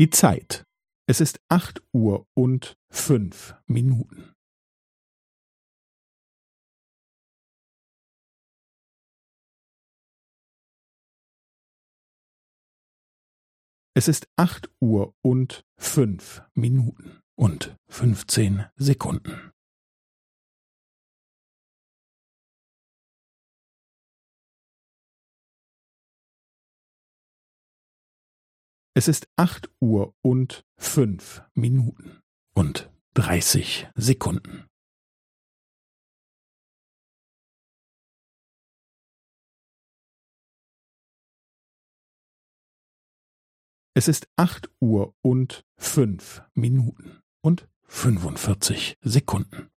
Die Zeit. Es ist acht Uhr und fünf Minuten. Es ist acht Uhr und fünf Minuten und fünfzehn Sekunden. Es ist acht Uhr und fünf Minuten und dreißig Sekunden. Es ist acht Uhr und fünf Minuten und fünfundvierzig Sekunden.